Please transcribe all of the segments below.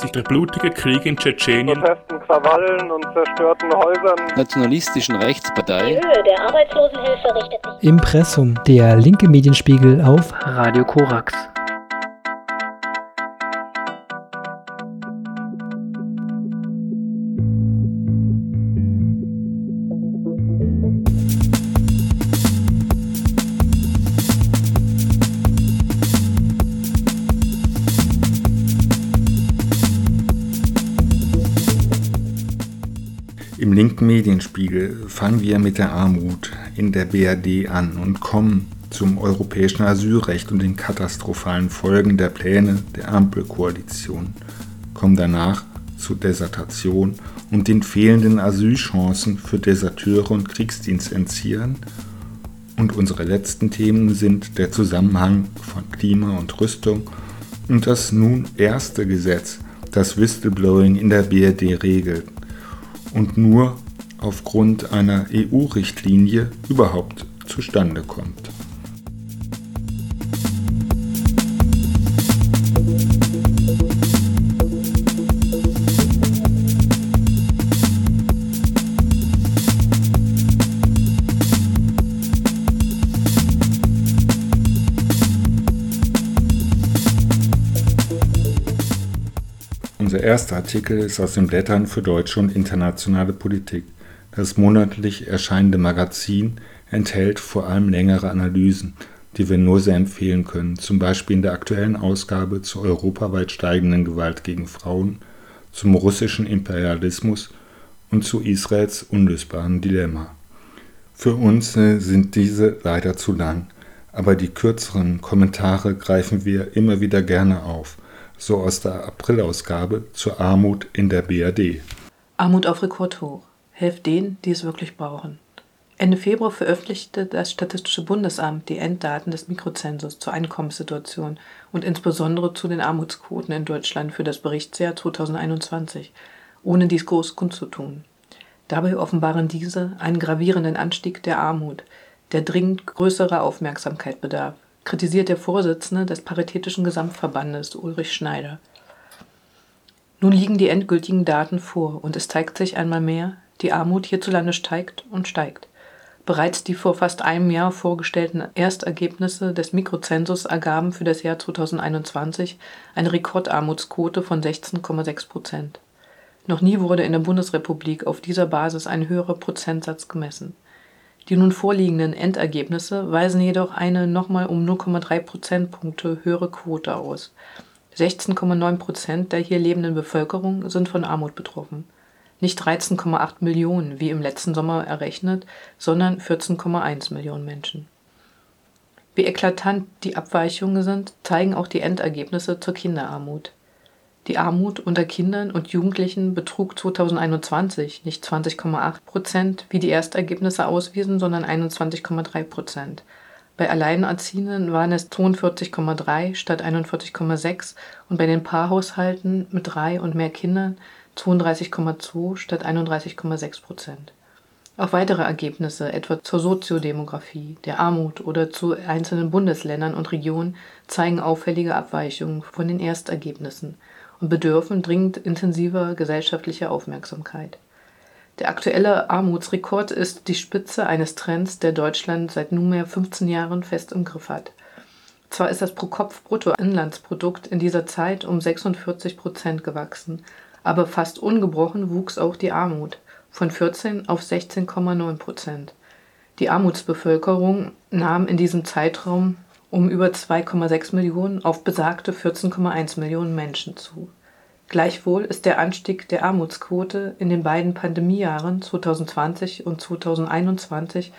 sich der blutige Krieg in Tschetschenien, Protesten, Krawallen und zerstörten Häusern. nationalistischen Rechtspartei. Die Höhe der Arbeitslosenhilfe richtet sich Impressum, der linke Medienspiegel auf Radio Korax. Fangen wir mit der Armut in der BRD an und kommen zum europäischen Asylrecht und den katastrophalen Folgen der Pläne der Ampelkoalition, kommen danach zu Desertation und den fehlenden Asylchancen für Deserteure und Kriegsdienstentziehern und unsere letzten Themen sind der Zusammenhang von Klima und Rüstung und das nun erste Gesetz, das Whistleblowing in der BRD regelt. Und nur aufgrund einer EU-Richtlinie überhaupt zustande kommt. Unser erster Artikel ist aus den Blättern für deutsche und internationale Politik. Das monatlich erscheinende Magazin enthält vor allem längere Analysen, die wir nur sehr empfehlen können, zum Beispiel in der aktuellen Ausgabe zur europaweit steigenden Gewalt gegen Frauen, zum russischen Imperialismus und zu Israels unlösbaren Dilemma. Für uns äh, sind diese leider zu lang, aber die kürzeren Kommentare greifen wir immer wieder gerne auf, so aus der Aprilausgabe zur Armut in der BRD. Armut auf Rekordhoch. Helft denen, die es wirklich brauchen. Ende Februar veröffentlichte das Statistische Bundesamt die Enddaten des Mikrozensus zur Einkommenssituation und insbesondere zu den Armutsquoten in Deutschland für das Berichtsjahr 2021, ohne dies groß kundzutun. Dabei offenbaren diese einen gravierenden Anstieg der Armut, der dringend größere Aufmerksamkeit bedarf, kritisiert der Vorsitzende des Paritätischen Gesamtverbandes Ulrich Schneider. Nun liegen die endgültigen Daten vor und es zeigt sich einmal mehr, die Armut hierzulande steigt und steigt. Bereits die vor fast einem Jahr vorgestellten Erstergebnisse des Mikrozensus ergaben für das Jahr 2021 eine Rekordarmutsquote von 16,6 Prozent. Noch nie wurde in der Bundesrepublik auf dieser Basis ein höherer Prozentsatz gemessen. Die nun vorliegenden Endergebnisse weisen jedoch eine nochmal um 0,3 Prozentpunkte höhere Quote aus. 16,9 Prozent der hier lebenden Bevölkerung sind von Armut betroffen. Nicht 13,8 Millionen wie im letzten Sommer errechnet, sondern 14,1 Millionen Menschen. Wie eklatant die Abweichungen sind, zeigen auch die Endergebnisse zur Kinderarmut. Die Armut unter Kindern und Jugendlichen betrug 2021 nicht 20,8 Prozent, wie die Erstergebnisse auswiesen, sondern 21,3 Prozent. Bei Alleinerziehenden waren es 42,3 statt 41,6 und bei den Paarhaushalten mit drei und mehr Kindern 32,2 statt 31,6 Prozent. Auch weitere Ergebnisse, etwa zur Soziodemografie, der Armut oder zu einzelnen Bundesländern und Regionen, zeigen auffällige Abweichungen von den Erstergebnissen und bedürfen dringend intensiver gesellschaftlicher Aufmerksamkeit. Der aktuelle Armutsrekord ist die Spitze eines Trends, der Deutschland seit nunmehr 15 Jahren fest im Griff hat. Zwar ist das Pro-Kopf-Bruttoinlandsprodukt in dieser Zeit um 46 Prozent gewachsen, aber fast ungebrochen wuchs auch die Armut von 14 auf 16,9 Prozent. Die Armutsbevölkerung nahm in diesem Zeitraum um über 2,6 Millionen auf besagte 14,1 Millionen Menschen zu. Gleichwohl ist der Anstieg der Armutsquote in den beiden Pandemiejahren 2020 und 2021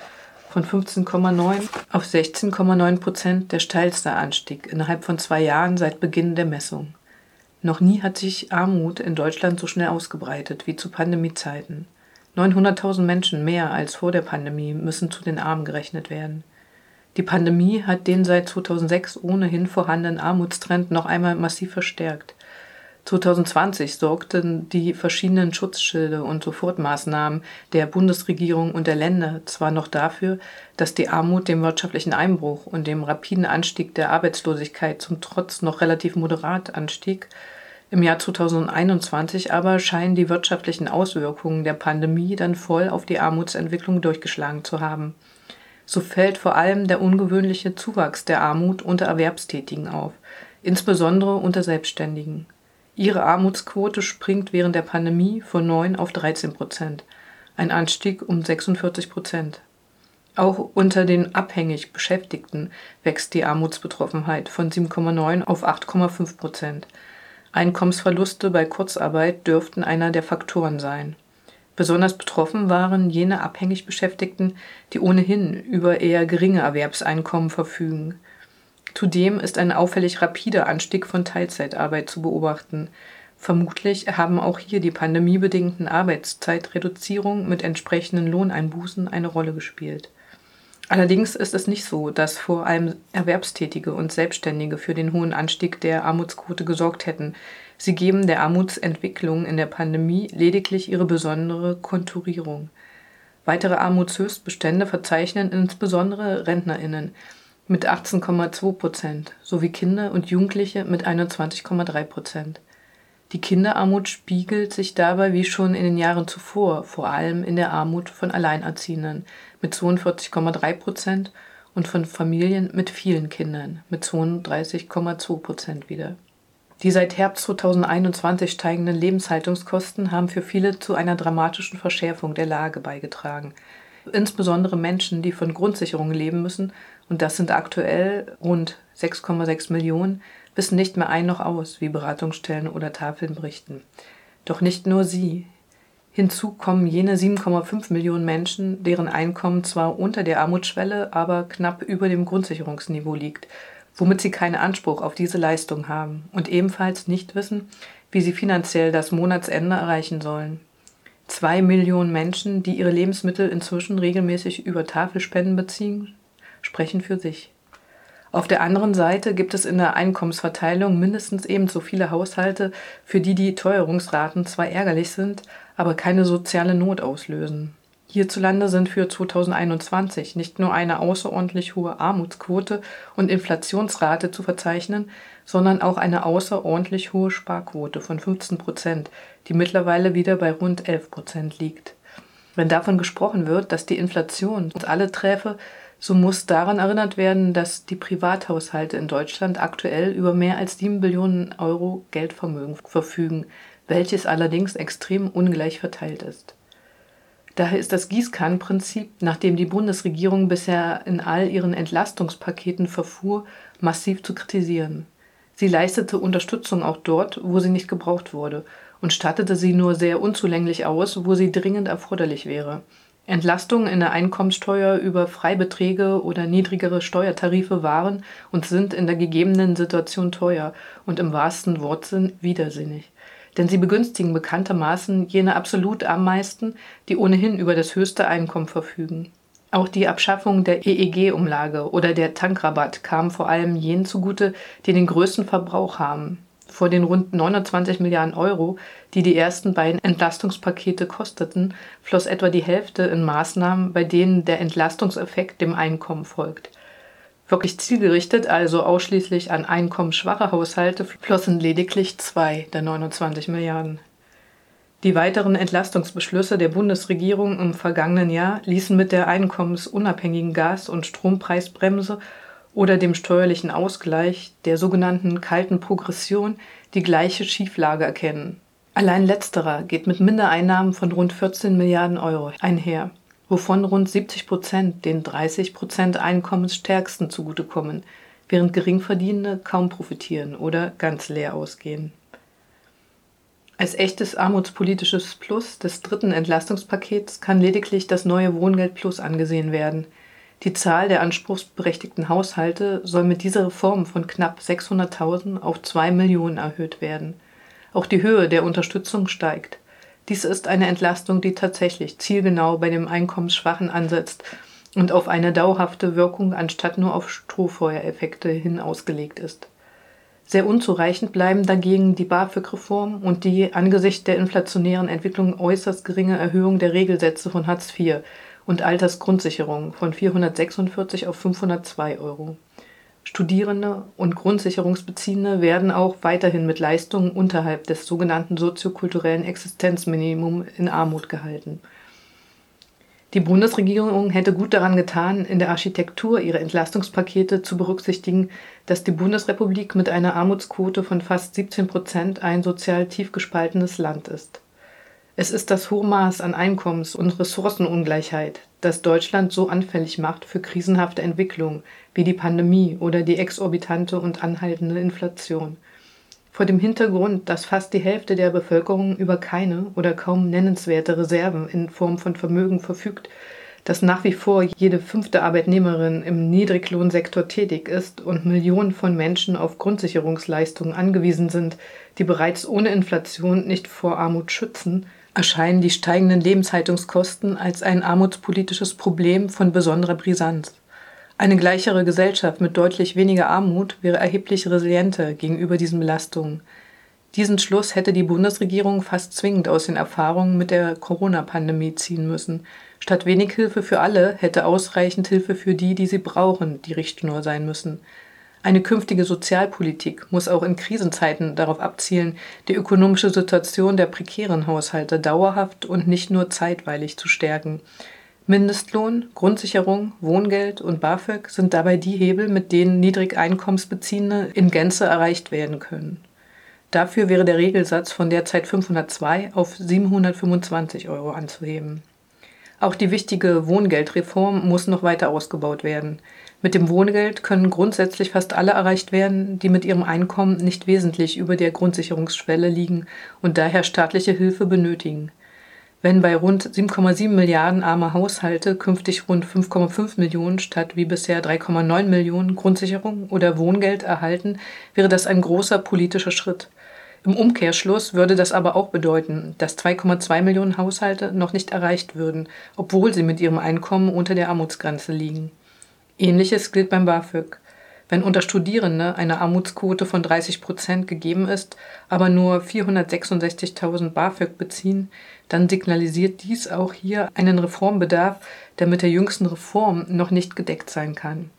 von 15,9 auf 16,9 Prozent der steilste Anstieg innerhalb von zwei Jahren seit Beginn der Messung. Noch nie hat sich Armut in Deutschland so schnell ausgebreitet wie zu Pandemiezeiten. 900.000 Menschen mehr als vor der Pandemie müssen zu den Armen gerechnet werden. Die Pandemie hat den seit 2006 ohnehin vorhandenen Armutstrend noch einmal massiv verstärkt. 2020 sorgten die verschiedenen Schutzschilde und Sofortmaßnahmen der Bundesregierung und der Länder zwar noch dafür, dass die Armut dem wirtschaftlichen Einbruch und dem rapiden Anstieg der Arbeitslosigkeit zum Trotz noch relativ moderat anstieg, Im Jahr 2021 aber scheinen die wirtschaftlichen Auswirkungen der Pandemie dann voll auf die Armutsentwicklung durchgeschlagen zu haben. So fällt vor allem der ungewöhnliche Zuwachs der Armut unter Erwerbstätigen auf, insbesondere unter Selbstständigen. Ihre Armutsquote springt während der Pandemie von 9 auf 13 Prozent, ein Anstieg um 46 Prozent. Auch unter den abhängig Beschäftigten wächst die Armutsbetroffenheit von 7,9 auf 8,5 Prozent. Einkommensverluste bei Kurzarbeit dürften einer der Faktoren sein. Besonders betroffen waren jene abhängig Beschäftigten, die ohnehin über eher geringe Erwerbseinkommen verfügen. Zudem ist ein auffällig rapider Anstieg von Teilzeitarbeit zu beobachten. Vermutlich haben auch hier die pandemiebedingten Arbeitszeitreduzierungen mit entsprechenden Lohneinbußen eine Rolle gespielt. Allerdings ist es nicht so, dass vor allem Erwerbstätige und Selbstständige für den hohen Anstieg der Armutsquote gesorgt hätten. Sie geben der Armutsentwicklung in der Pandemie lediglich ihre besondere Konturierung. Weitere Armutshöchstbestände verzeichnen insbesondere Rentnerinnen mit 18,2 Prozent sowie Kinder und Jugendliche mit 21,3 Prozent. Die Kinderarmut spiegelt sich dabei wie schon in den Jahren zuvor vor allem in der Armut von Alleinerziehenden mit 42,3 Prozent und von Familien mit vielen Kindern mit 32,2 Prozent wieder. Die seit Herbst 2021 steigenden Lebenshaltungskosten haben für viele zu einer dramatischen Verschärfung der Lage beigetragen. Insbesondere Menschen, die von Grundsicherungen leben müssen, und das sind aktuell rund 6,6 Millionen, wissen nicht mehr ein noch aus, wie Beratungsstellen oder Tafeln berichten. Doch nicht nur sie. Hinzu kommen jene 7,5 Millionen Menschen, deren Einkommen zwar unter der Armutsschwelle, aber knapp über dem Grundsicherungsniveau liegt, womit sie keinen Anspruch auf diese Leistung haben und ebenfalls nicht wissen, wie sie finanziell das Monatsende erreichen sollen. Zwei Millionen Menschen, die ihre Lebensmittel inzwischen regelmäßig über Tafelspenden beziehen, sprechen für sich. Auf der anderen Seite gibt es in der Einkommensverteilung mindestens ebenso viele Haushalte, für die die Teuerungsraten zwar ärgerlich sind, aber keine soziale Not auslösen. Hierzulande sind für 2021 nicht nur eine außerordentlich hohe Armutsquote und Inflationsrate zu verzeichnen, sondern auch eine außerordentlich hohe Sparquote von 15 Prozent, die mittlerweile wieder bei rund 11 Prozent liegt. Wenn davon gesprochen wird, dass die Inflation uns alle träfe, so muss daran erinnert werden, dass die Privathaushalte in Deutschland aktuell über mehr als 7 Billionen Euro Geldvermögen verfügen, welches allerdings extrem ungleich verteilt ist. Daher ist das Gießkannenprinzip, nach dem die Bundesregierung bisher in all ihren Entlastungspaketen verfuhr, massiv zu kritisieren. Sie leistete Unterstützung auch dort, wo sie nicht gebraucht wurde, und stattete sie nur sehr unzulänglich aus, wo sie dringend erforderlich wäre. Entlastungen in der Einkommenssteuer über Freibeträge oder niedrigere Steuertarife waren und sind in der gegebenen Situation teuer und im wahrsten Wortsinn widersinnig. Denn sie begünstigen bekanntermaßen jene absolut am meisten, die ohnehin über das höchste Einkommen verfügen. Auch die Abschaffung der EEG-Umlage oder der Tankrabatt kam vor allem jenen zugute, die den größten Verbrauch haben. Vor den rund 29 Milliarden Euro, die die ersten beiden Entlastungspakete kosteten, floss etwa die Hälfte in Maßnahmen, bei denen der Entlastungseffekt dem Einkommen folgt. Wirklich zielgerichtet, also ausschließlich an einkommensschwache Haushalte, flossen lediglich zwei der 29 Milliarden. Die weiteren Entlastungsbeschlüsse der Bundesregierung im vergangenen Jahr ließen mit der einkommensunabhängigen Gas- und Strompreisbremse oder dem steuerlichen Ausgleich, der sogenannten kalten Progression, die gleiche Schieflage erkennen. Allein letzterer geht mit Mindereinnahmen von rund 14 Milliarden Euro einher, wovon rund 70 Prozent den 30 Prozent Einkommensstärksten zugutekommen, während Geringverdienende kaum profitieren oder ganz leer ausgehen. Als echtes armutspolitisches Plus des dritten Entlastungspakets kann lediglich das neue Wohngeld Plus angesehen werden – die Zahl der anspruchsberechtigten Haushalte soll mit dieser Reform von knapp 600.000 auf 2 Millionen erhöht werden. Auch die Höhe der Unterstützung steigt. Dies ist eine Entlastung, die tatsächlich zielgenau bei dem Einkommensschwachen ansetzt und auf eine dauerhafte Wirkung anstatt nur auf Strohfeuereffekte hin ausgelegt ist. Sehr unzureichend bleiben dagegen die BAföG-Reform und die angesichts der inflationären Entwicklung äußerst geringe Erhöhung der Regelsätze von Hartz IV, und Altersgrundsicherung von 446 auf 502 Euro. Studierende und Grundsicherungsbeziehende werden auch weiterhin mit Leistungen unterhalb des sogenannten soziokulturellen Existenzminimum in Armut gehalten. Die Bundesregierung hätte gut daran getan, in der Architektur ihrer Entlastungspakete zu berücksichtigen, dass die Bundesrepublik mit einer Armutsquote von fast 17 Prozent ein sozial tief gespaltenes Land ist. Es ist das hohe Maß an Einkommens- und Ressourcenungleichheit, das Deutschland so anfällig macht für krisenhafte Entwicklungen wie die Pandemie oder die exorbitante und anhaltende Inflation. Vor dem Hintergrund, dass fast die Hälfte der Bevölkerung über keine oder kaum nennenswerte Reserven in Form von Vermögen verfügt, dass nach wie vor jede fünfte Arbeitnehmerin im Niedriglohnsektor tätig ist und Millionen von Menschen auf Grundsicherungsleistungen angewiesen sind, die bereits ohne Inflation nicht vor Armut schützen, erscheinen die steigenden Lebenshaltungskosten als ein armutspolitisches Problem von besonderer Brisanz. Eine gleichere Gesellschaft mit deutlich weniger Armut wäre erheblich resilienter gegenüber diesen Belastungen. Diesen Schluss hätte die Bundesregierung fast zwingend aus den Erfahrungen mit der Corona-Pandemie ziehen müssen. Statt wenig Hilfe für alle hätte ausreichend Hilfe für die, die sie brauchen, die Richtschnur sein müssen. Eine künftige Sozialpolitik muss auch in Krisenzeiten darauf abzielen, die ökonomische Situation der prekären Haushalte dauerhaft und nicht nur zeitweilig zu stärken. Mindestlohn, Grundsicherung, Wohngeld und BAföG sind dabei die Hebel, mit denen Niedrigeinkommensbeziehende in Gänze erreicht werden können. Dafür wäre der Regelsatz von derzeit 502 auf 725 Euro anzuheben. Auch die wichtige Wohngeldreform muss noch weiter ausgebaut werden. Mit dem Wohngeld können grundsätzlich fast alle erreicht werden, die mit ihrem Einkommen nicht wesentlich über der Grundsicherungsschwelle liegen und daher staatliche Hilfe benötigen. Wenn bei rund 7,7 Milliarden armer Haushalte künftig rund 5,5 Millionen statt wie bisher 3,9 Millionen Grundsicherung oder Wohngeld erhalten, wäre das ein großer politischer Schritt. Im Umkehrschluss würde das aber auch bedeuten, dass 2,2 Millionen Haushalte noch nicht erreicht würden, obwohl sie mit ihrem Einkommen unter der Armutsgrenze liegen. Ähnliches gilt beim BAföG. Wenn unter Studierende eine Armutsquote von 30 Prozent gegeben ist, aber nur 466.000 BAföG beziehen, dann signalisiert dies auch hier einen Reformbedarf, der mit der jüngsten Reform noch nicht gedeckt sein kann.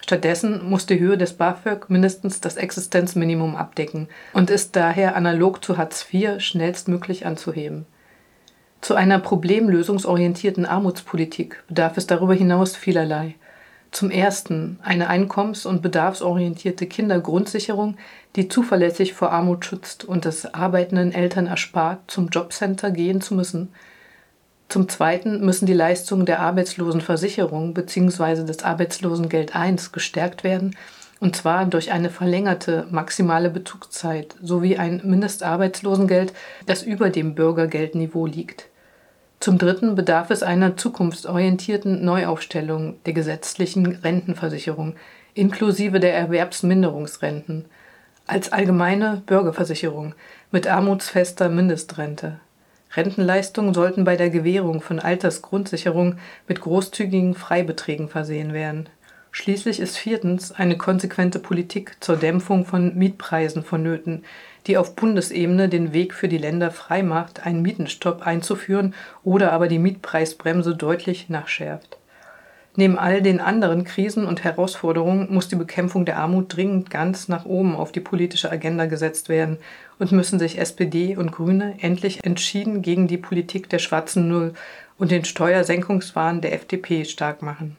Stattdessen muss die Höhe des BAföG mindestens das Existenzminimum abdecken und ist daher analog zu Hartz IV schnellstmöglich anzuheben. Zu einer problemlösungsorientierten Armutspolitik bedarf es darüber hinaus vielerlei. Zum ersten eine einkommens- und bedarfsorientierte Kindergrundsicherung, die zuverlässig vor Armut schützt und es arbeitenden Eltern erspart, zum Jobcenter gehen zu müssen. Zum zweiten müssen die Leistungen der Arbeitslosenversicherung bzw. des Arbeitslosengeld I gestärkt werden, und zwar durch eine verlängerte maximale Bezugszeit sowie ein Mindestarbeitslosengeld, das über dem Bürgergeldniveau liegt. Zum Dritten bedarf es einer zukunftsorientierten Neuaufstellung der gesetzlichen Rentenversicherung inklusive der Erwerbsminderungsrenten als allgemeine Bürgerversicherung mit armutsfester Mindestrente. Rentenleistungen sollten bei der Gewährung von Altersgrundsicherung mit großzügigen Freibeträgen versehen werden. Schließlich ist viertens eine konsequente Politik zur Dämpfung von Mietpreisen vonnöten, die auf Bundesebene den Weg für die Länder freimacht, einen Mietenstopp einzuführen oder aber die Mietpreisbremse deutlich nachschärft. Neben all den anderen Krisen und Herausforderungen muss die Bekämpfung der Armut dringend ganz nach oben auf die politische Agenda gesetzt werden und müssen sich SPD und Grüne endlich entschieden gegen die Politik der schwarzen Null und den Steuersenkungswahn der FDP stark machen.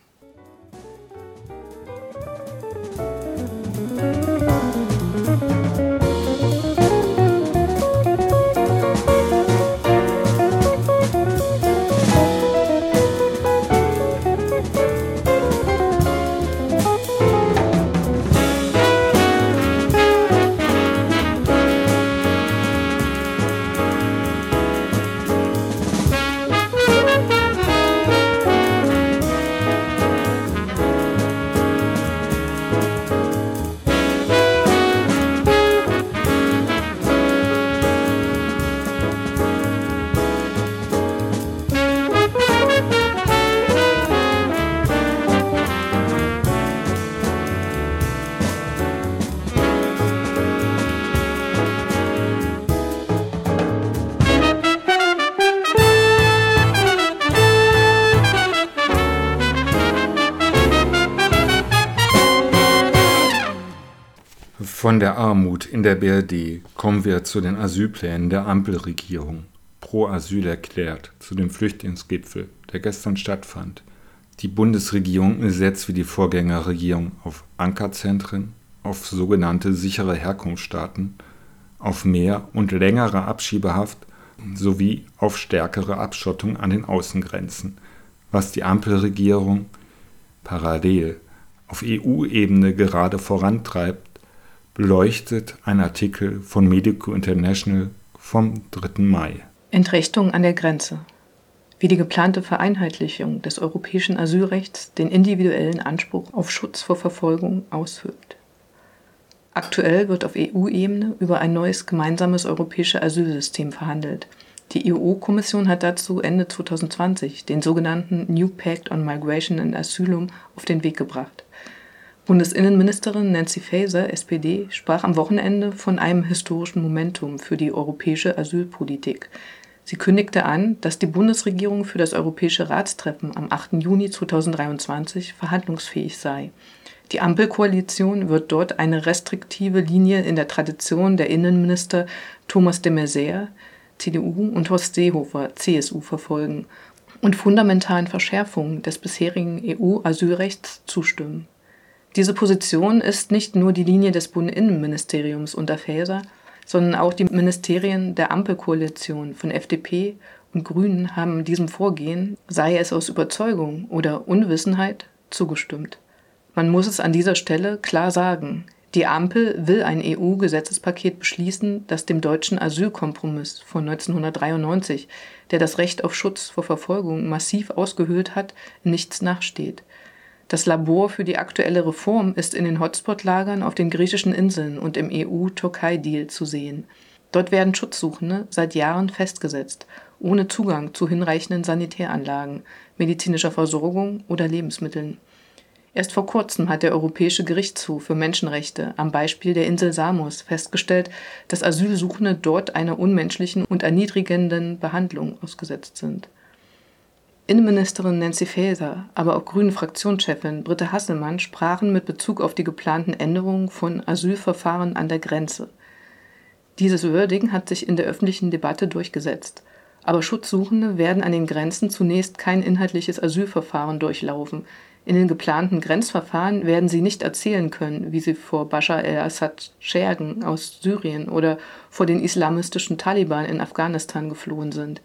Von der Armut in der BRD kommen wir zu den Asylplänen der Ampelregierung. Pro Asyl erklärt zu dem Flüchtlingsgipfel, der gestern stattfand. Die Bundesregierung setzt wie die Vorgängerregierung auf Ankerzentren, auf sogenannte sichere Herkunftsstaaten, auf mehr und längere Abschiebehaft sowie auf stärkere Abschottung an den Außengrenzen, was die Ampelregierung parallel auf EU-Ebene gerade vorantreibt, beleuchtet ein Artikel von Medico International vom 3. Mai. Entrechtung an der Grenze. Wie die geplante Vereinheitlichung des europäischen Asylrechts den individuellen Anspruch auf Schutz vor Verfolgung auswirkt. Aktuell wird auf EU-Ebene über ein neues gemeinsames europäisches Asylsystem verhandelt. Die EU-Kommission hat dazu Ende 2020 den sogenannten New Pact on Migration and Asylum auf den Weg gebracht. Bundesinnenministerin Nancy Faeser, SPD, sprach am Wochenende von einem historischen Momentum für die europäische Asylpolitik. Sie kündigte an, dass die Bundesregierung für das Europäische Ratstreffen am 8. Juni 2023 verhandlungsfähig sei. Die Ampelkoalition wird dort eine restriktive Linie in der Tradition der Innenminister Thomas de Maizière, CDU, und Horst Seehofer, CSU, verfolgen und fundamentalen Verschärfungen des bisherigen EU-Asylrechts zustimmen. Diese Position ist nicht nur die Linie des Bundesinnenministeriums unter Faeser, sondern auch die Ministerien der Ampelkoalition von FDP und Grünen haben diesem Vorgehen, sei es aus Überzeugung oder Unwissenheit, zugestimmt. Man muss es an dieser Stelle klar sagen, die Ampel will ein EU-Gesetzespaket beschließen, das dem deutschen Asylkompromiss von 1993, der das Recht auf Schutz vor Verfolgung massiv ausgehöhlt hat, nichts nachsteht. Das Labor für die aktuelle Reform ist in den Hotspot-Lagern auf den griechischen Inseln und im EU-Türkei-Deal zu sehen. Dort werden Schutzsuchende seit Jahren festgesetzt, ohne Zugang zu hinreichenden Sanitäranlagen, medizinischer Versorgung oder Lebensmitteln. Erst vor kurzem hat der Europäische Gerichtshof für Menschenrechte am Beispiel der Insel Samos festgestellt, dass Asylsuchende dort einer unmenschlichen und erniedrigenden Behandlung ausgesetzt sind. Innenministerin Nancy Faeser, aber auch Grünen-Fraktionschefin Britta Hasselmann sprachen mit Bezug auf die geplanten Änderungen von Asylverfahren an der Grenze. Dieses Wording hat sich in der öffentlichen Debatte durchgesetzt. Aber Schutzsuchende werden an den Grenzen zunächst kein inhaltliches Asylverfahren durchlaufen. In den geplanten Grenzverfahren werden sie nicht erzählen können, wie sie vor Bashar el-Assad Schergen aus Syrien oder vor den islamistischen Taliban in Afghanistan geflohen sind.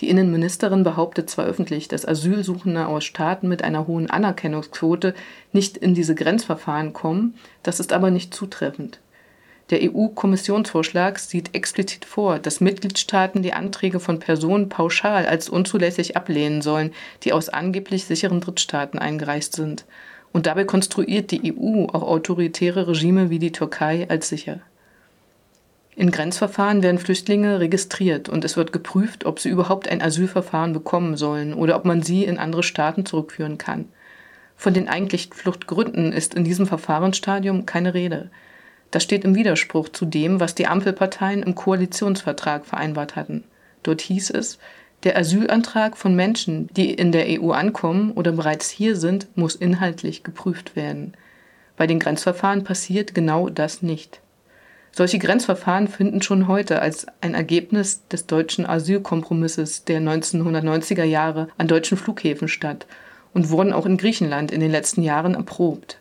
Die Innenministerin behauptet zwar öffentlich, dass Asylsuchende aus Staaten mit einer hohen Anerkennungsquote nicht in diese Grenzverfahren kommen, das ist aber nicht zutreffend. Der EU-Kommissionsvorschlag sieht explizit vor, dass Mitgliedstaaten die Anträge von Personen pauschal als unzulässig ablehnen sollen, die aus angeblich sicheren Drittstaaten eingereist sind. Und dabei konstruiert die EU auch autoritäre Regime wie die Türkei als sicher. In Grenzverfahren werden Flüchtlinge registriert und es wird geprüft, ob sie überhaupt ein Asylverfahren bekommen sollen oder ob man sie in andere Staaten zurückführen kann. Von den eigentlichen Fluchtgründen ist in diesem Verfahrensstadium keine Rede. Das steht im Widerspruch zu dem, was die Ampelparteien im Koalitionsvertrag vereinbart hatten. Dort hieß es, der Asylantrag von Menschen, die in der EU ankommen oder bereits hier sind, muss inhaltlich geprüft werden. Bei den Grenzverfahren passiert genau das nicht. Solche Grenzverfahren finden schon heute als ein Ergebnis des deutschen Asylkompromisses der 1990er Jahre an deutschen Flughäfen statt und wurden auch in Griechenland in den letzten Jahren erprobt.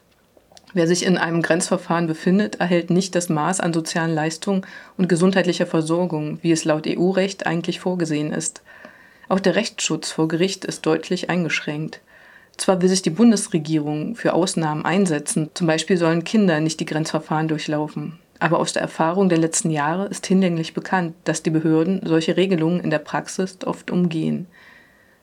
Wer sich in einem Grenzverfahren befindet, erhält nicht das Maß an sozialen Leistungen und gesundheitlicher Versorgung, wie es laut EU-Recht eigentlich vorgesehen ist. Auch der Rechtsschutz vor Gericht ist deutlich eingeschränkt. Zwar will sich die Bundesregierung für Ausnahmen einsetzen, zum Beispiel sollen Kinder nicht die Grenzverfahren durchlaufen. Aber aus der Erfahrung der letzten Jahre ist hinlänglich bekannt, dass die Behörden solche Regelungen in der Praxis oft umgehen.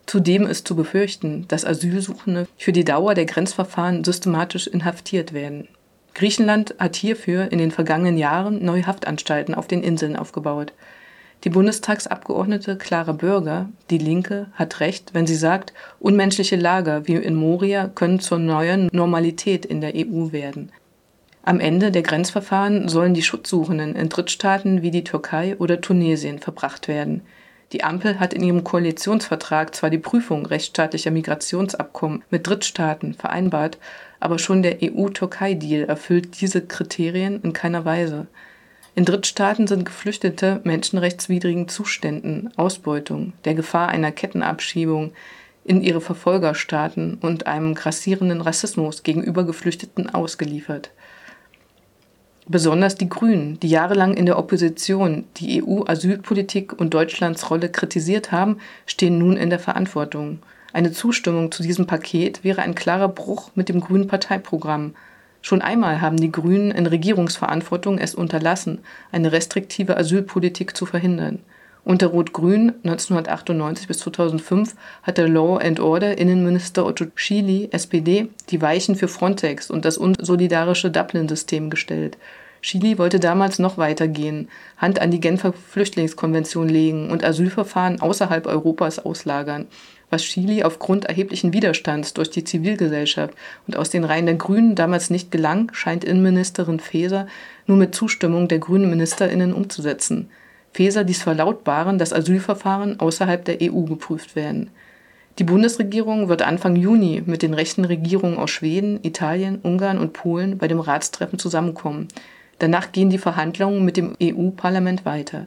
Zudem ist zu befürchten, dass Asylsuchende für die Dauer der Grenzverfahren systematisch inhaftiert werden. Griechenland hat hierfür in den vergangenen Jahren neue Haftanstalten auf den Inseln aufgebaut. Die Bundestagsabgeordnete Clara Bürger, die Linke, hat recht, wenn sie sagt, unmenschliche Lager wie in Moria können zur neuen Normalität in der EU werden. Am Ende der Grenzverfahren sollen die Schutzsuchenden in Drittstaaten wie die Türkei oder Tunesien verbracht werden. Die Ampel hat in ihrem Koalitionsvertrag zwar die Prüfung rechtsstaatlicher Migrationsabkommen mit Drittstaaten vereinbart, Aber schon der EU-Türkei-Deal erfüllt diese Kriterien in keiner Weise. In Drittstaaten sind Geflüchtete menschenrechtswidrigen Zuständen, Ausbeutung, der Gefahr einer Kettenabschiebung in ihre Verfolgerstaaten und einem grassierenden Rassismus gegenüber Geflüchteten ausgeliefert. Besonders die Grünen, die jahrelang in der Opposition die EU-Asylpolitik und Deutschlands Rolle kritisiert haben, stehen nun in der Verantwortung. Eine Zustimmung zu diesem Paket wäre ein klarer Bruch mit dem grünen Parteiprogramm. Schon einmal haben die Grünen in Regierungsverantwortung es unterlassen, eine restriktive Asylpolitik zu verhindern. Unter Rot-Grün 1998 bis 2005 hatte Law and Order Innenminister Otto Schily, SPD, die Weichen für Frontex und das unsolidarische Dublin-System gestellt. Chili wollte damals noch weiter gehen, Hand an die Genfer Flüchtlingskonvention legen und Asylverfahren außerhalb Europas auslagern, was Chili aufgrund erheblichen Widerstands durch die Zivilgesellschaft und aus den Reihen der Grünen damals nicht gelang, scheint Innenministerin Faeser nur mit Zustimmung der grünen Ministerinnen umzusetzen. Faeser ließ verlautbaren, dass Asylverfahren außerhalb der EU geprüft werden. Die Bundesregierung wird Anfang Juni mit den rechten Regierungen aus Schweden, Italien, Ungarn und Polen bei dem Ratstreffen zusammenkommen. Danach gehen die Verhandlungen mit dem EU-Parlament weiter.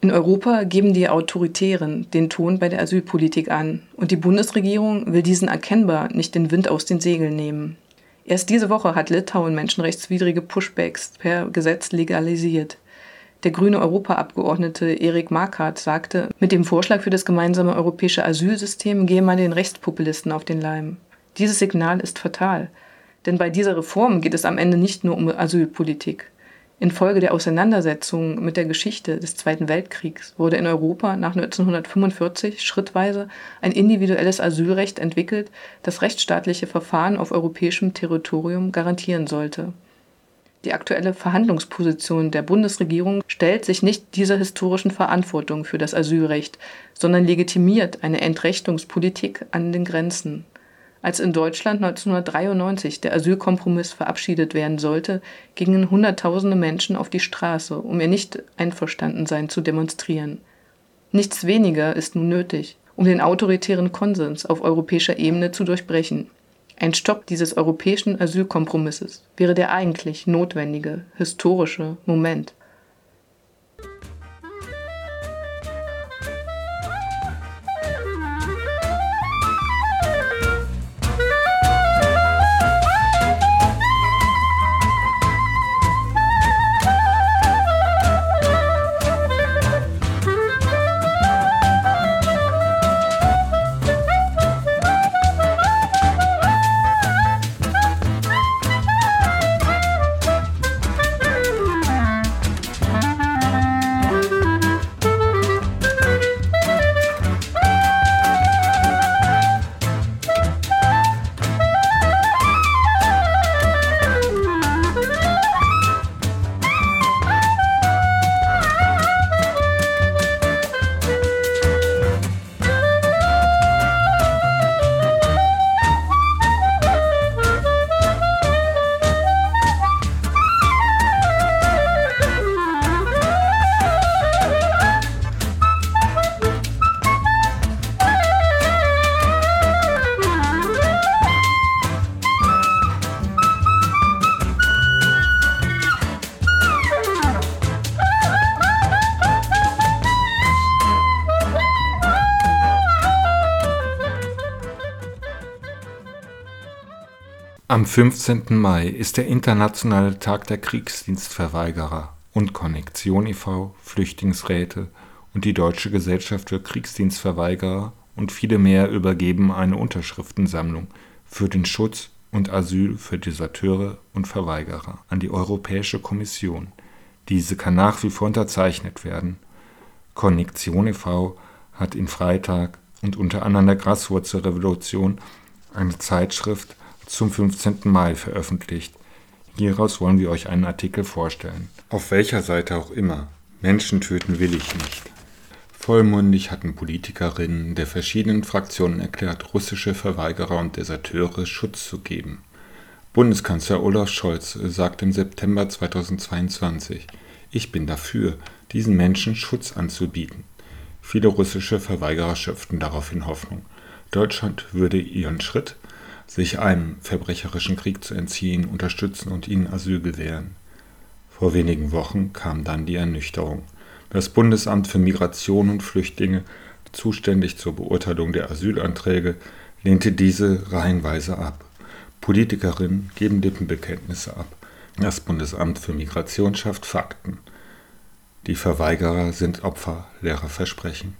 In Europa geben die Autoritären den Ton bei der Asylpolitik an und die Bundesregierung will diesen erkennbar nicht den Wind aus den Segeln nehmen. Erst diese Woche hat Litauen menschenrechtswidrige Pushbacks per Gesetz legalisiert. Der grüne Europaabgeordnete Erik Markart sagte, mit dem Vorschlag für das gemeinsame europäische Asylsystem gehe man den Rechtspopulisten auf den Leim. Dieses Signal ist fatal. Denn bei dieser Reform geht es am Ende nicht nur um Asylpolitik. Infolge der Auseinandersetzung mit der Geschichte des Zweiten Weltkriegs wurde in Europa nach 1945 schrittweise ein individuelles Asylrecht entwickelt, das rechtsstaatliche Verfahren auf europäischem Territorium garantieren sollte. Die aktuelle Verhandlungsposition der Bundesregierung stellt sich nicht dieser historischen Verantwortung für das Asylrecht, sondern legitimiert eine Entrechtungspolitik an den Grenzen als in Deutschland 1993 der Asylkompromiss verabschiedet werden sollte, gingen Hunderttausende Menschen auf die Straße, um ihr Nicht-Einverstandensein zu demonstrieren. Nichts weniger ist nun nötig, um den autoritären Konsens auf europäischer Ebene zu durchbrechen. Ein Stopp dieses europäischen Asylkompromisses wäre der eigentlich notwendige historische Moment. Am 15. Mai ist der Internationale Tag der Kriegsdienstverweigerer und Konnektion e.V., Flüchtlingsräte und die Deutsche Gesellschaft für Kriegsdienstverweigerer und viele mehr übergeben eine Unterschriftensammlung für den Schutz und Asyl für Deserteure und Verweigerer an die Europäische Kommission. Diese kann nach wie vor unterzeichnet werden. Konnektion e.V. hat in Freitag und unter anderem der Graswurzelrevolution eine Zeitschrift zum 15. Mai veröffentlicht. Hieraus wollen wir euch einen Artikel vorstellen. Auf welcher Seite auch immer. Menschen töten will ich nicht. Vollmundig hatten Politikerinnen der verschiedenen Fraktionen erklärt, russische Verweigerer und Deserteure Schutz zu geben. Bundeskanzler Olaf Scholz sagte im September 2022, ich bin dafür, diesen Menschen Schutz anzubieten. Viele russische Verweigerer schöpften daraufhin Hoffnung. Deutschland würde ihren Schritt sich einem verbrecherischen Krieg zu entziehen, unterstützen und ihnen Asyl gewähren. Vor wenigen Wochen kam dann die Ernüchterung. Das Bundesamt für Migration und Flüchtlinge, zuständig zur Beurteilung der Asylanträge, lehnte diese reihenweise ab. Politikerinnen geben Lippenbekenntnisse ab. Das Bundesamt für Migration schafft Fakten. Die Verweigerer sind Opfer leerer Versprechen.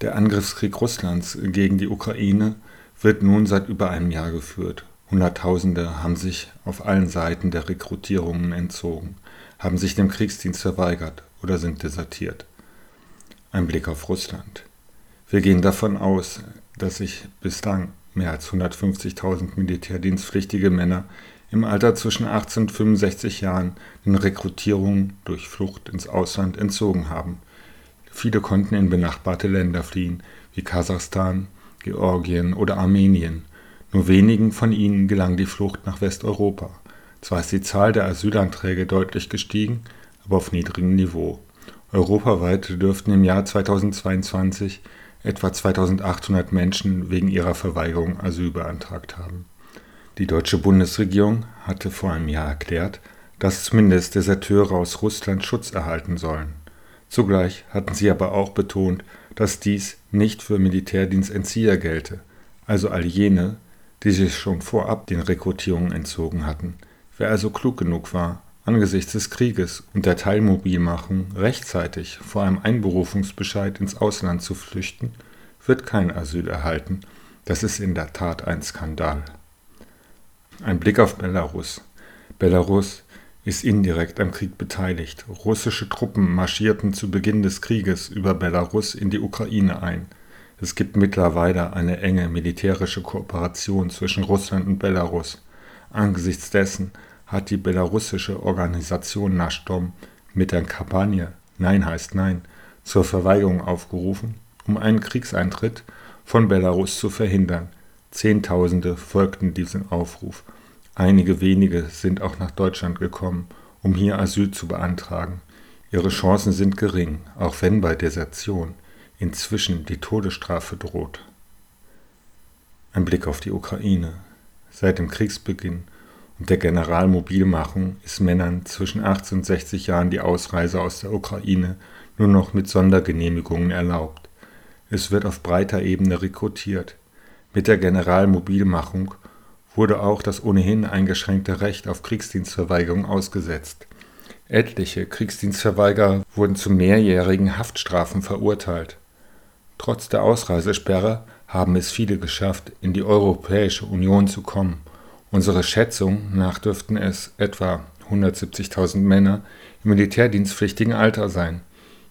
Der Angriffskrieg Russlands gegen die Ukraine wird nun seit über einem Jahr geführt. Hunderttausende haben sich auf allen Seiten der Rekrutierungen entzogen, haben sich dem Kriegsdienst verweigert oder sind desertiert. Ein Blick auf Russland. Wir gehen davon aus, dass sich bislang mehr als 150.000 militärdienstpflichtige Männer im Alter zwischen 18 und 65 Jahren den Rekrutierungen durch Flucht ins Ausland entzogen haben. Viele konnten in benachbarte Länder fliehen, wie Kasachstan, Georgien oder Armenien. Nur wenigen von ihnen gelang die Flucht nach Westeuropa. Zwar ist die Zahl der Asylanträge deutlich gestiegen, aber auf niedrigem Niveau. Europaweit dürften im Jahr 2022 etwa 2800 Menschen wegen ihrer Verweigerung Asyl beantragt haben. Die deutsche Bundesregierung hatte vor einem Jahr erklärt, dass zumindest Deserteure aus Russland Schutz erhalten sollen. Zugleich hatten sie aber auch betont, dass dies nicht für Militärdienstentzieher gelte, also all jene, die sich schon vorab den Rekrutierungen entzogen hatten. Wer also klug genug war, angesichts des Krieges und der Teilmobilmachung rechtzeitig vor einem Einberufungsbescheid ins Ausland zu flüchten, wird kein Asyl erhalten. Das ist in der Tat ein Skandal. Ein Blick auf Belarus. Belarus ist indirekt am Krieg beteiligt. Russische Truppen marschierten zu Beginn des Krieges über Belarus in die Ukraine ein. Es gibt mittlerweile eine enge militärische Kooperation zwischen Russland und Belarus. Angesichts dessen hat die belarussische Organisation Nashtom mit der Kampagne Nein heißt Nein zur Verweigerung aufgerufen, um einen Kriegseintritt von Belarus zu verhindern. Zehntausende folgten diesem Aufruf. Einige wenige sind auch nach Deutschland gekommen, um hier Asyl zu beantragen. Ihre Chancen sind gering, auch wenn bei Desertion inzwischen die Todesstrafe droht. Ein Blick auf die Ukraine. Seit dem Kriegsbeginn und der Generalmobilmachung ist Männern zwischen 18 und 60 Jahren die Ausreise aus der Ukraine nur noch mit Sondergenehmigungen erlaubt. Es wird auf breiter Ebene rekrutiert. Mit der Generalmobilmachung wurde auch das ohnehin eingeschränkte Recht auf Kriegsdienstverweigerung ausgesetzt. Etliche Kriegsdienstverweigerer wurden zu mehrjährigen Haftstrafen verurteilt. Trotz der Ausreisesperre haben es viele geschafft, in die Europäische Union zu kommen. Unsere Schätzung nach dürften es etwa 170.000 Männer im militärdienstpflichtigen Alter sein.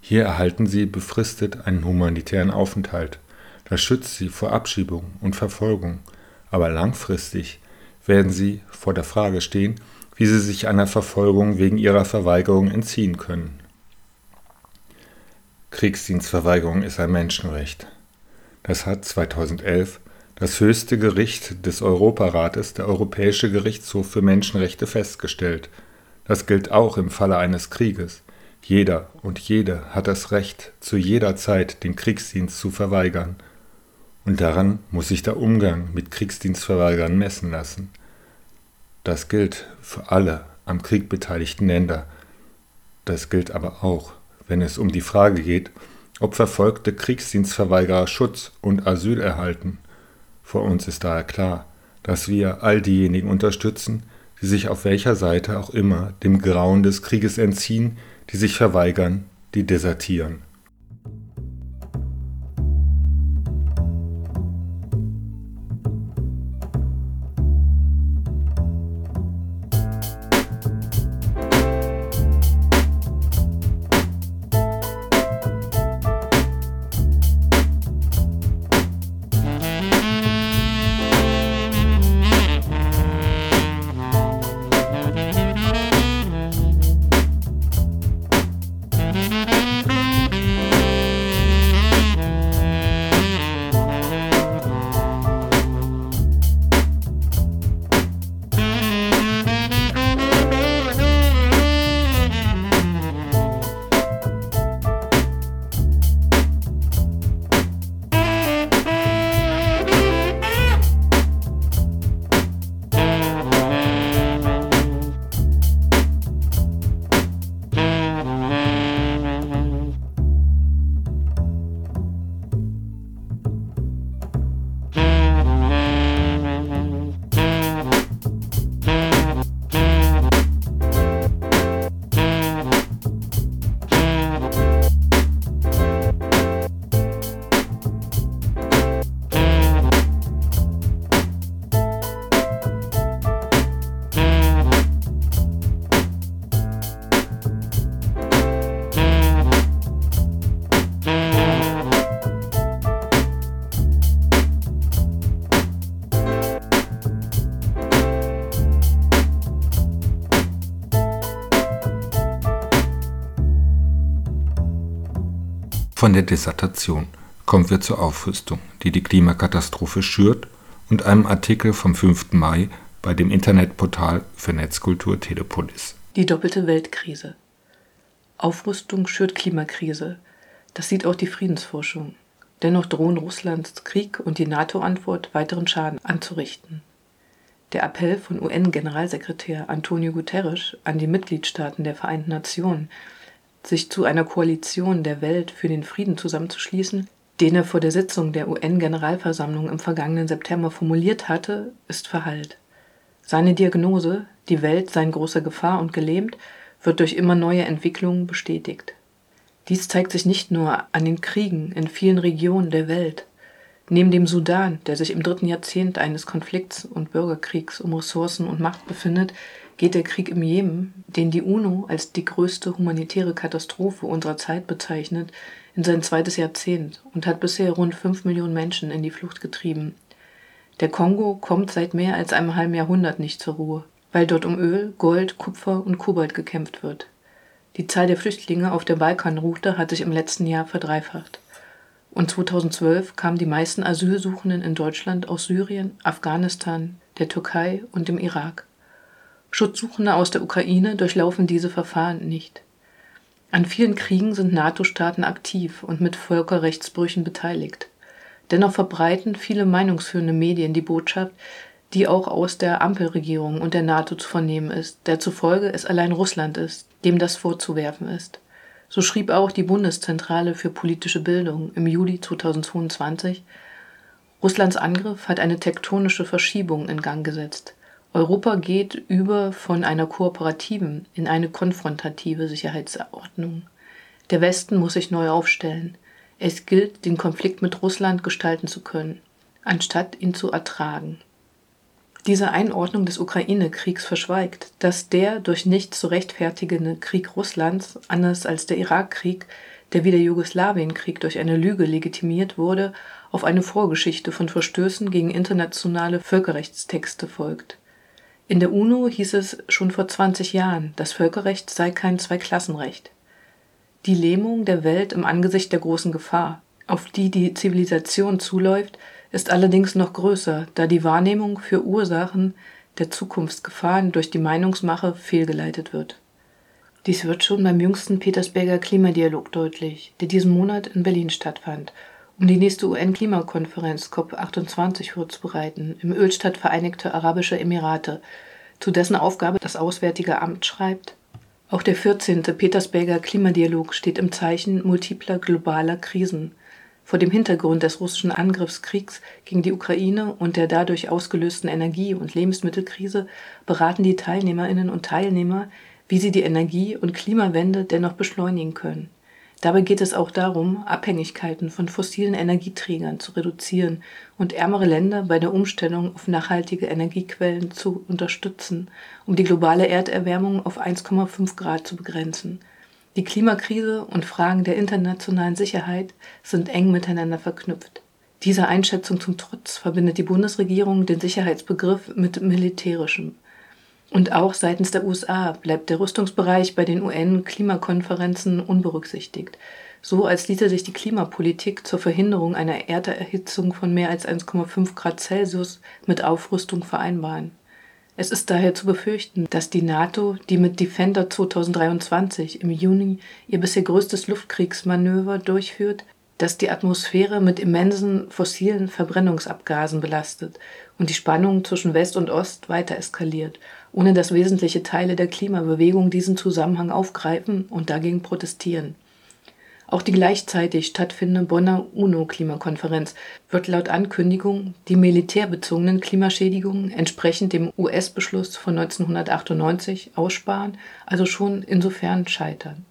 Hier erhalten sie befristet einen humanitären Aufenthalt. Das schützt sie vor Abschiebung und Verfolgung. Aber langfristig werden sie vor der Frage stehen, wie sie sich einer Verfolgung wegen ihrer Verweigerung entziehen können. Kriegsdienstverweigerung ist ein Menschenrecht. Das hat 2011 das höchste Gericht des Europarates, der Europäische Gerichtshof für Menschenrechte, festgestellt. Das gilt auch im Falle eines Krieges. Jeder und jede hat das Recht, zu jeder Zeit den Kriegsdienst zu verweigern. Und daran muss sich der Umgang mit Kriegsdienstverweigern messen lassen. Das gilt für alle am Krieg beteiligten Länder. Das gilt aber auch, wenn es um die Frage geht, ob verfolgte Kriegsdienstverweigerer Schutz und Asyl erhalten. Vor uns ist daher klar, dass wir all diejenigen unterstützen, die sich auf welcher Seite auch immer dem Grauen des Krieges entziehen, die sich verweigern, die desertieren. Von der Dissertation kommen wir zur Aufrüstung, die die Klimakatastrophe schürt und einem Artikel vom 5. Mai bei dem Internetportal für Netzkultur Telepolis. Die doppelte Weltkrise. Aufrüstung schürt Klimakrise. Das sieht auch die Friedensforschung. Dennoch drohen Russlands Krieg und die NATO-Antwort weiteren Schaden anzurichten. Der Appell von UN-Generalsekretär Antonio Guterres an die Mitgliedstaaten der Vereinten Nationen, sich zu einer Koalition der Welt für den Frieden zusammenzuschließen, den er vor der Sitzung der UN-Generalversammlung im vergangenen September formuliert hatte, ist verhallt. Seine Diagnose, die Welt sei in großer Gefahr und gelähmt, wird durch immer neue Entwicklungen bestätigt. Dies zeigt sich nicht nur an den Kriegen in vielen Regionen der Welt. Neben dem Sudan, der sich im dritten Jahrzehnt eines Konflikts und Bürgerkriegs um Ressourcen und Macht befindet, geht der Krieg im Jemen, den die UNO als die größte humanitäre Katastrophe unserer Zeit bezeichnet, in sein zweites Jahrzehnt und hat bisher rund fünf Millionen Menschen in die Flucht getrieben. Der Kongo kommt seit mehr als einem halben Jahrhundert nicht zur Ruhe, weil dort um Öl, Gold, Kupfer und Kobalt gekämpft wird. Die Zahl der Flüchtlinge auf der Balkanroute hat sich im letzten Jahr verdreifacht. Und 2012 kamen die meisten Asylsuchenden in Deutschland aus Syrien, Afghanistan, der Türkei und dem Irak. Schutzsuchende aus der Ukraine durchlaufen diese Verfahren nicht. An vielen Kriegen sind NATO-Staaten aktiv und mit Völkerrechtsbrüchen beteiligt. Dennoch verbreiten viele meinungsführende Medien die Botschaft, die auch aus der Ampelregierung und der NATO zu vernehmen ist, der zufolge es allein Russland ist, dem das vorzuwerfen ist. So schrieb auch die Bundeszentrale für politische Bildung im Juli 2022, Russlands Angriff hat eine tektonische Verschiebung in Gang gesetzt. Europa geht über von einer kooperativen in eine konfrontative Sicherheitsordnung. Der Westen muss sich neu aufstellen. Es gilt, den Konflikt mit Russland gestalten zu können, anstatt ihn zu ertragen. Diese Einordnung des Ukraine-Kriegs verschweigt, dass der durch nichts zu rechtfertigende Krieg Russlands, anders als der Irakkrieg, der wie der Jugoslawienkrieg durch eine Lüge legitimiert wurde, auf eine Vorgeschichte von Verstößen gegen internationale Völkerrechtstexte folgt. In der UNO hieß es schon vor 20 Jahren, das Völkerrecht sei kein Zweiklassenrecht. Die Lähmung der Welt im Angesicht der großen Gefahr, auf die die Zivilisation zuläuft, ist allerdings noch größer, da die Wahrnehmung für Ursachen der Zukunftsgefahren durch die Meinungsmache fehlgeleitet wird. Dies wird schon beim jüngsten Petersberger Klimadialog deutlich, der diesen Monat in Berlin stattfand, um die nächste UN-Klimakonferenz COP28 vorzubereiten, im Ölstadt Vereinigte Arabische Emirate, zu dessen Aufgabe das Auswärtige Amt schreibt. Auch der 14. Petersberger Klimadialog steht im Zeichen multipler globaler Krisen – vor dem Hintergrund des russischen Angriffskriegs gegen die Ukraine und der dadurch ausgelösten Energie- und Lebensmittelkrise beraten die Teilnehmerinnen und Teilnehmer, wie sie die Energie- und Klimawende dennoch beschleunigen können. Dabei geht es auch darum, Abhängigkeiten von fossilen Energieträgern zu reduzieren und ärmere Länder bei der Umstellung auf nachhaltige Energiequellen zu unterstützen, um die globale Erderwärmung auf 1,5 Grad zu begrenzen – die Klimakrise und Fragen der internationalen Sicherheit sind eng miteinander verknüpft. Dieser Einschätzung zum Trotz verbindet die Bundesregierung den Sicherheitsbegriff mit militärischem. Und auch seitens der USA bleibt der Rüstungsbereich bei den UN-Klimakonferenzen unberücksichtigt, so als ließe sich die Klimapolitik zur Verhinderung einer Erderhitzung von mehr als 1,5 Grad Celsius mit Aufrüstung vereinbaren. Es ist daher zu befürchten, dass die NATO, die mit Defender 2023 im Juni ihr bisher größtes Luftkriegsmanöver durchführt, dass die Atmosphäre mit immensen fossilen Verbrennungsabgasen belastet und die Spannung zwischen West und Ost weiter eskaliert, ohne dass wesentliche Teile der Klimabewegung diesen Zusammenhang aufgreifen und dagegen protestieren. Auch die gleichzeitig stattfindende Bonner UNO-Klimakonferenz wird laut Ankündigung die militärbezogenen Klimaschädigungen entsprechend dem US-Beschluss von 1998 aussparen, also schon insofern scheitern.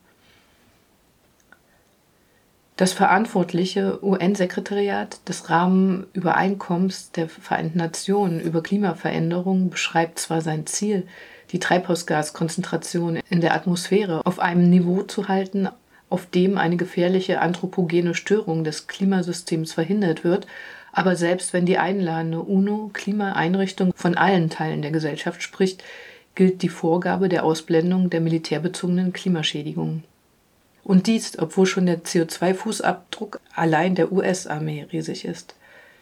Das verantwortliche UN-Sekretariat des Rahmenübereinkommens der Vereinten Nationen über Klimaveränderung beschreibt zwar sein Ziel, die Treibhausgaskonzentration in der Atmosphäre auf einem Niveau zu halten, auf dem eine gefährliche anthropogene Störung des Klimasystems verhindert wird, aber selbst wenn die einladende UNO-Klimaeinrichtung von allen Teilen der Gesellschaft spricht, gilt die Vorgabe der Ausblendung der militärbezogenen Klimaschädigungen. Und dies, obwohl schon der CO2-Fußabdruck allein der US-Armee riesig ist.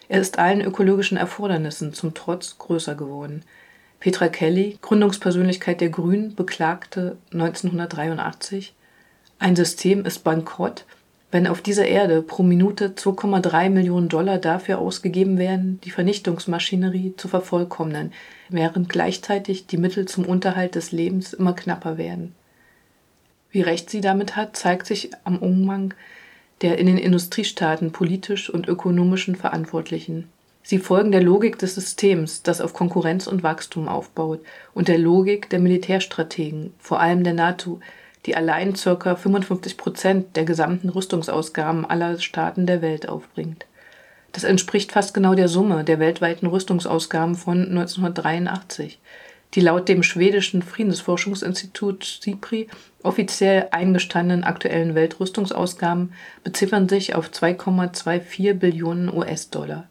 Er ist allen ökologischen Erfordernissen zum Trotz größer geworden. Petra Kelly, Gründungspersönlichkeit der Grünen, beklagte 1983, ein System ist bankrott, wenn auf dieser Erde pro Minute 2,3 Millionen Dollar dafür ausgegeben werden, die Vernichtungsmaschinerie zu vervollkommnen, während gleichzeitig die Mittel zum Unterhalt des Lebens immer knapper werden. Wie recht sie damit hat, zeigt sich am Umgang der in den Industriestaaten politisch und ökonomischen Verantwortlichen. Sie folgen der Logik des Systems, das auf Konkurrenz und Wachstum aufbaut, und der Logik der Militärstrategen, vor allem der NATO, die allein ca. 55 Prozent der gesamten Rüstungsausgaben aller Staaten der Welt aufbringt. Das entspricht fast genau der Summe der weltweiten Rüstungsausgaben von 1983, die laut dem schwedischen Friedensforschungsinstitut SIPRI offiziell eingestandenen aktuellen Weltrüstungsausgaben beziffern sich auf 2,24 Billionen US-Dollar.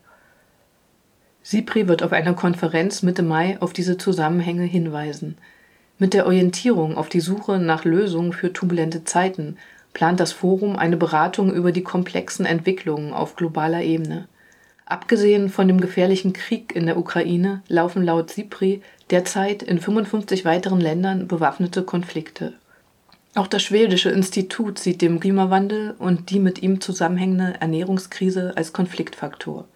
SIPRI wird auf einer Konferenz Mitte Mai auf diese Zusammenhänge hinweisen – mit der Orientierung auf die Suche nach Lösungen für turbulente Zeiten plant das Forum eine Beratung über die komplexen Entwicklungen auf globaler Ebene. Abgesehen von dem gefährlichen Krieg in der Ukraine laufen laut SIPRI derzeit in 55 weiteren Ländern bewaffnete Konflikte. Auch das schwedische Institut sieht den Klimawandel und die mit ihm zusammenhängende Ernährungskrise als Konfliktfaktor.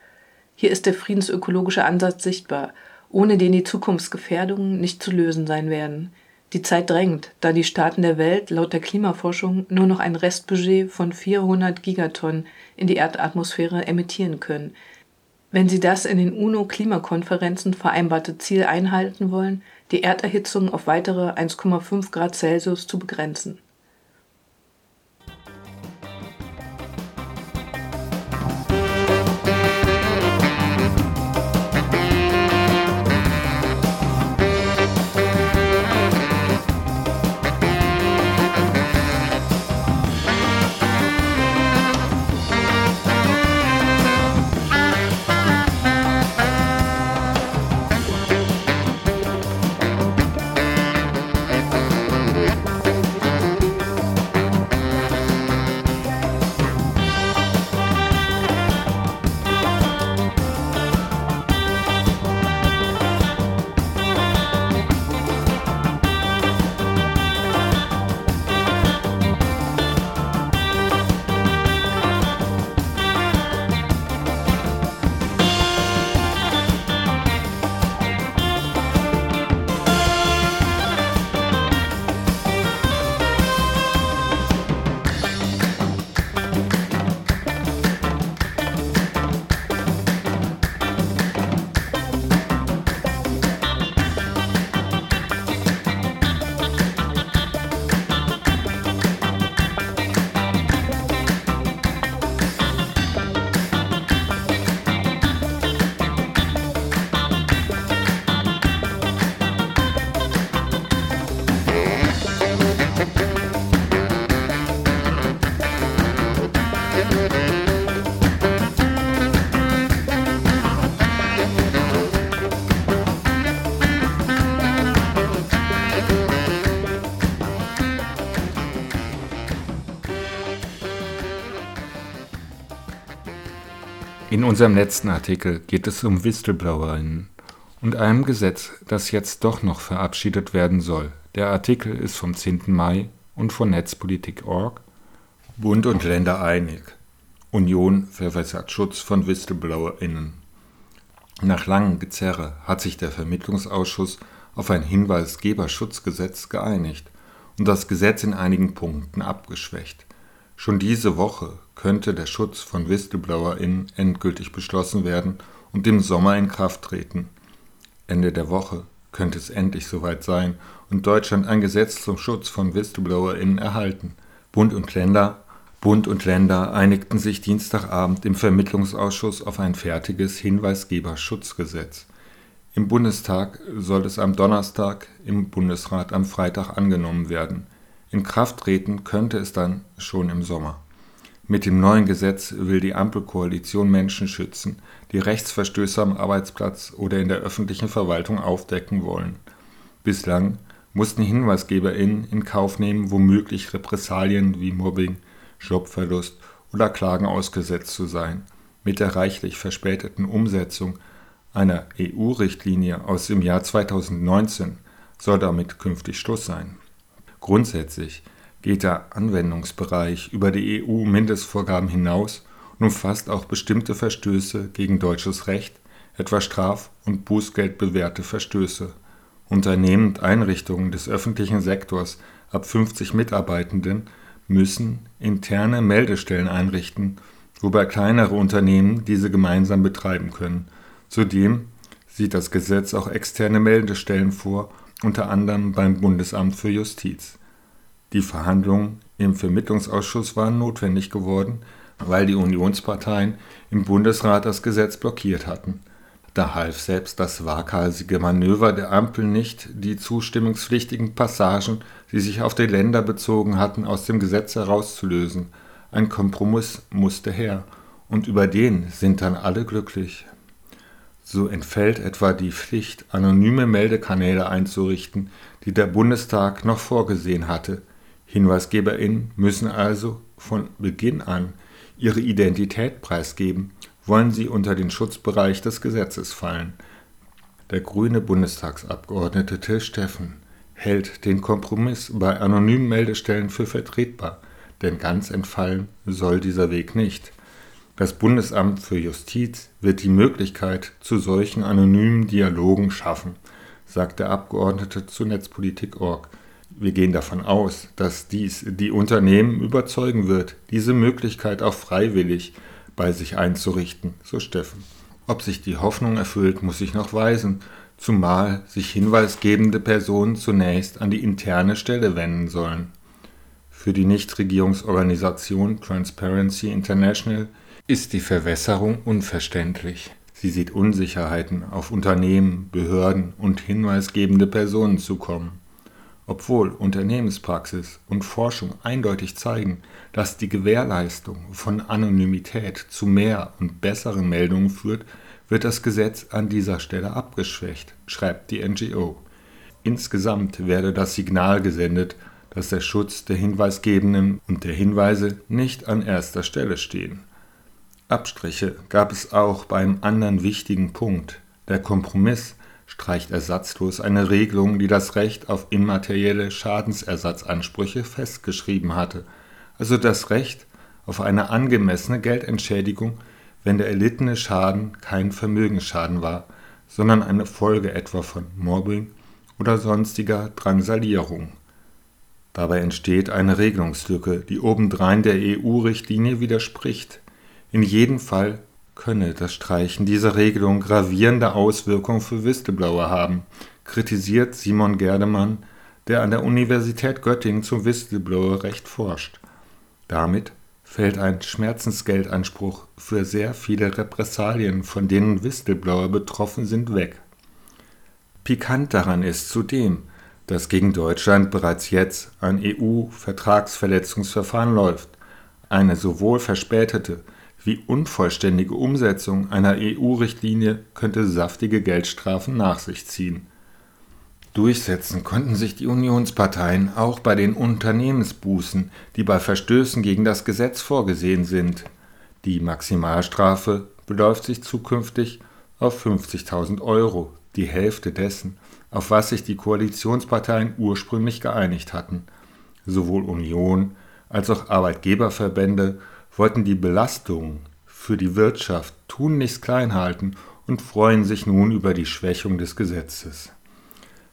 Hier ist der friedensökologische Ansatz sichtbar ohne den die Zukunftsgefährdungen nicht zu lösen sein werden. Die Zeit drängt, da die Staaten der Welt laut der Klimaforschung nur noch ein Restbudget von 400 Gigatonnen in die Erdatmosphäre emittieren können. Wenn sie das in den UNO-Klimakonferenzen vereinbarte Ziel einhalten wollen, die Erderhitzung auf weitere 1,5 Grad Celsius zu begrenzen unserem letzten Artikel geht es um Whistleblowerinnen und einem Gesetz, das jetzt doch noch verabschiedet werden soll. Der Artikel ist vom 10. Mai und von Netzpolitik.org. Bund und Länder einig. Union verwässert Schutz von WhistleblowerInnen. Nach langem Gezerre hat sich der Vermittlungsausschuss auf ein Hinweisgeberschutzgesetz geeinigt und das Gesetz in einigen Punkten abgeschwächt. Schon diese Woche könnte der Schutz von WhistleblowerInnen endgültig beschlossen werden und im Sommer in Kraft treten. Ende der Woche könnte es endlich soweit sein und Deutschland ein Gesetz zum Schutz von WhistleblowerInnen erhalten. Bund und Länder Bund und Länder einigten sich Dienstagabend im Vermittlungsausschuss auf ein fertiges Hinweisgeberschutzgesetz. Im Bundestag soll es am Donnerstag, im Bundesrat am Freitag angenommen werden. In Kraft treten könnte es dann schon im Sommer. Mit dem neuen Gesetz will die Ampelkoalition Menschen schützen, die Rechtsverstöße am Arbeitsplatz oder in der öffentlichen Verwaltung aufdecken wollen. Bislang mussten HinweisgeberInnen in Kauf nehmen, womöglich Repressalien wie Mobbing, Jobverlust oder Klagen ausgesetzt zu sein. Mit der reichlich verspäteten Umsetzung einer EU-Richtlinie aus dem Jahr 2019 soll damit künftig Schluss sein. Grundsätzlich geht der Anwendungsbereich über die EU-Mindestvorgaben hinaus und umfasst auch bestimmte Verstöße gegen deutsches Recht, etwa Straf- und Bußgeld bewährte Verstöße. Unternehmen und Einrichtungen des öffentlichen Sektors ab 50 Mitarbeitenden müssen interne Meldestellen einrichten, wobei kleinere Unternehmen diese gemeinsam betreiben können. Zudem sieht das Gesetz auch externe Meldestellen vor, unter anderem beim Bundesamt für Justiz. Die Verhandlungen im Vermittlungsausschuss waren notwendig geworden, weil die Unionsparteien im Bundesrat das Gesetz blockiert hatten. Da half selbst das waghalsige Manöver der Ampel nicht, die zustimmungspflichtigen Passagen, die sich auf die Länder bezogen hatten, aus dem Gesetz herauszulösen. Ein Kompromiss musste her, und über den sind dann alle glücklich. So entfällt etwa die Pflicht, anonyme Meldekanäle einzurichten, die der Bundestag noch vorgesehen hatte. HinweisgeberInnen müssen also von Beginn an ihre Identität preisgeben wollen sie unter den Schutzbereich des Gesetzes fallen. Der grüne Bundestagsabgeordnete Till Steffen hält den Kompromiss bei anonymen Meldestellen für vertretbar, denn ganz entfallen soll dieser Weg nicht. Das Bundesamt für Justiz wird die Möglichkeit zu solchen anonymen Dialogen schaffen, sagt der Abgeordnete zu Netzpolitik.org. Wir gehen davon aus, dass dies die Unternehmen überzeugen wird, diese Möglichkeit auch freiwillig bei sich einzurichten, so Steffen. Ob sich die Hoffnung erfüllt, muss sich noch weisen, zumal sich hinweisgebende Personen zunächst an die interne Stelle wenden sollen. Für die Nichtregierungsorganisation Transparency International ist die Verwässerung unverständlich. Sie sieht Unsicherheiten auf Unternehmen, Behörden und hinweisgebende Personen zukommen. Obwohl Unternehmenspraxis und Forschung eindeutig zeigen, dass die Gewährleistung von Anonymität zu mehr und besseren Meldungen führt, wird das Gesetz an dieser Stelle abgeschwächt, schreibt die NGO. Insgesamt werde das Signal gesendet, dass der Schutz der Hinweisgebenden und der Hinweise nicht an erster Stelle stehen. Abstriche gab es auch beim anderen wichtigen Punkt. Der Kompromiss streicht ersatzlos eine Regelung, die das Recht auf immaterielle Schadensersatzansprüche festgeschrieben hatte, also das Recht auf eine angemessene Geldentschädigung, wenn der erlittene Schaden kein Vermögensschaden war, sondern eine Folge etwa von Mobbing oder sonstiger Drangsalierung. Dabei entsteht eine Regelungslücke, die obendrein der EU-Richtlinie widerspricht. In jedem Fall könne das Streichen dieser Regelung gravierende Auswirkungen für Whistleblower haben, kritisiert Simon Gerdemann, der an der Universität Göttingen zum Whistleblower-Recht forscht. Damit fällt ein Schmerzensgeldanspruch für sehr viele Repressalien, von denen Whistleblower betroffen sind, weg. Pikant daran ist zudem, dass gegen Deutschland bereits jetzt ein EU-Vertragsverletzungsverfahren läuft. Eine sowohl verspätete wie unvollständige Umsetzung einer EU-Richtlinie könnte saftige Geldstrafen nach sich ziehen. Durchsetzen konnten sich die Unionsparteien auch bei den Unternehmensbußen, die bei Verstößen gegen das Gesetz vorgesehen sind. Die Maximalstrafe beläuft sich zukünftig auf 50.000 Euro, die Hälfte dessen, auf was sich die Koalitionsparteien ursprünglich geeinigt hatten. Sowohl Union als auch Arbeitgeberverbände wollten die Belastungen für die Wirtschaft tunlichst klein halten und freuen sich nun über die Schwächung des Gesetzes.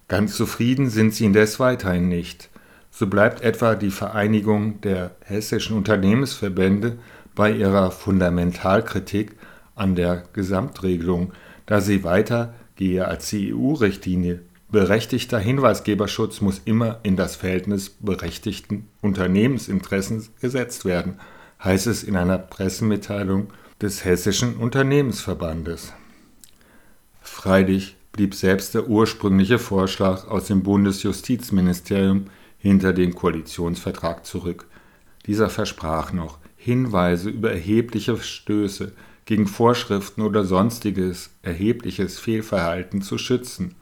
Ganz zufrieden sind sie indes weiterhin nicht. So bleibt etwa die Vereinigung der hessischen Unternehmensverbände bei ihrer Fundamentalkritik an der Gesamtregelung, da sie weitergehe als die EU-Richtlinie. Berechtigter Hinweisgeberschutz muss immer in das Verhältnis berechtigten Unternehmensinteressen gesetzt werden – heißt es in einer Pressemitteilung des Hessischen Unternehmensverbandes. Freilich blieb selbst der ursprüngliche Vorschlag aus dem Bundesjustizministerium hinter den Koalitionsvertrag zurück. Dieser versprach noch, Hinweise über erhebliche Verstöße gegen Vorschriften oder sonstiges erhebliches Fehlverhalten zu schützen,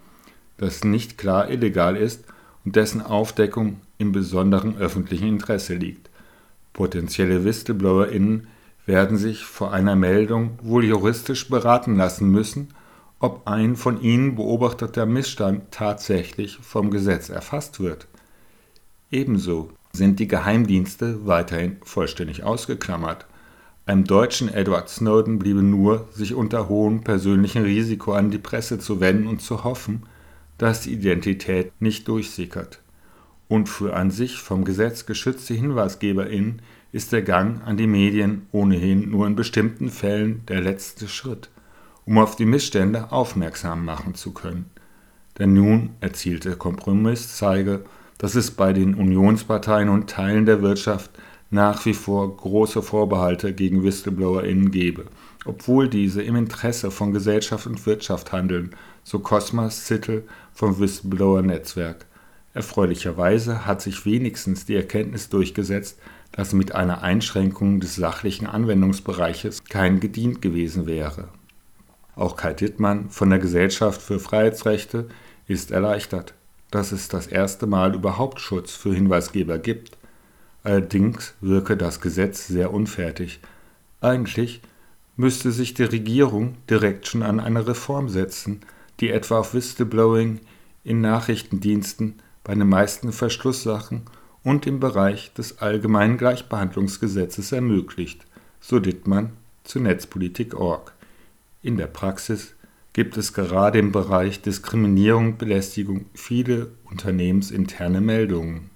das nicht klar illegal ist und dessen Aufdeckung im besonderen öffentlichen Interesse liegt. Potenzielle WhistleblowerInnen werden sich vor einer Meldung wohl juristisch beraten lassen müssen, ob ein von ihnen beobachteter Missstand tatsächlich vom Gesetz erfasst wird. Ebenso sind die Geheimdienste weiterhin vollständig ausgeklammert. Einem deutschen Edward Snowden bliebe nur, sich unter hohem persönlichen Risiko an die Presse zu wenden und zu hoffen, dass die Identität nicht durchsickert. Und für an sich vom Gesetz geschützte HinweisgeberInnen ist der Gang an die Medien ohnehin nur in bestimmten Fällen der letzte Schritt, um auf die Missstände aufmerksam machen zu können. Der nun erzielte Kompromiss zeige, dass es bei den Unionsparteien und Teilen der Wirtschaft nach wie vor große Vorbehalte gegen WhistleblowerInnen gebe, obwohl diese im Interesse von Gesellschaft und Wirtschaft handeln, so Cosmas Zittel vom Whistleblower-Netzwerk. Erfreulicherweise hat sich wenigstens die Erkenntnis durchgesetzt, dass mit einer Einschränkung des sachlichen Anwendungsbereiches kein gedient gewesen wäre. Auch Kai Dittmann von der Gesellschaft für Freiheitsrechte ist erleichtert dass es das erste Mal überhaupt Schutz für Hinweisgeber gibt. Allerdings wirke das Gesetz sehr unfertig. Eigentlich müsste sich die Regierung direkt schon an eine Reform setzen, die etwa auf Whistleblowing in Nachrichtendiensten bei den meisten Verschlusssachen und im Bereich des allgemeinen Gleichbehandlungsgesetzes ermöglicht, so Dittmann zu Netzpolitik.org. In der Praxis gibt es gerade im Bereich Diskriminierung Belästigung viele unternehmensinterne Meldungen.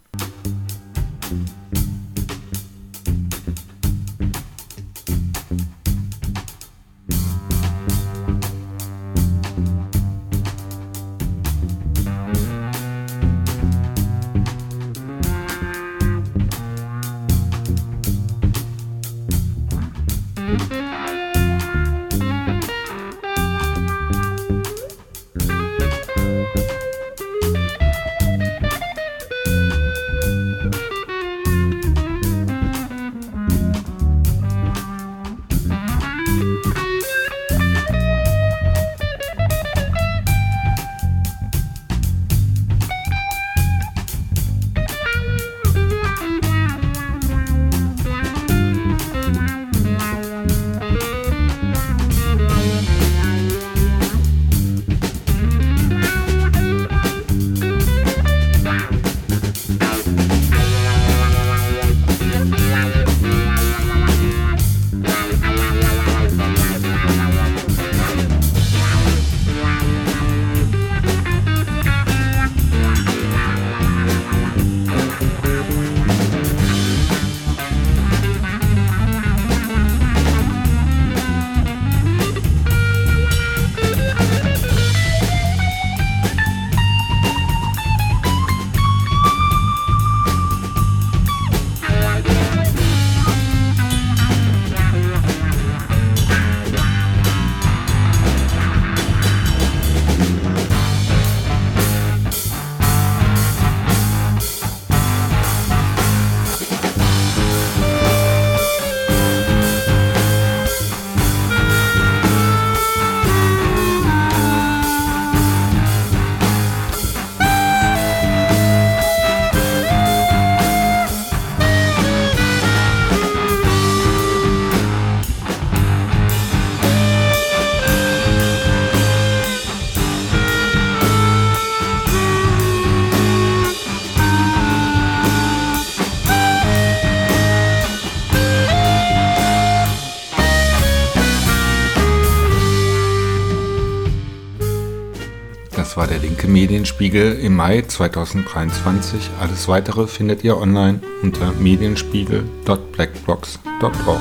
Medienspiegel im Mai 2023. Alles weitere findet ihr online unter medienspiegel.blackbox.org.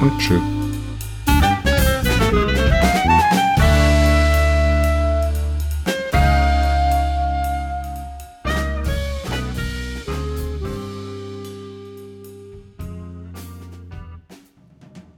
Und tschüss.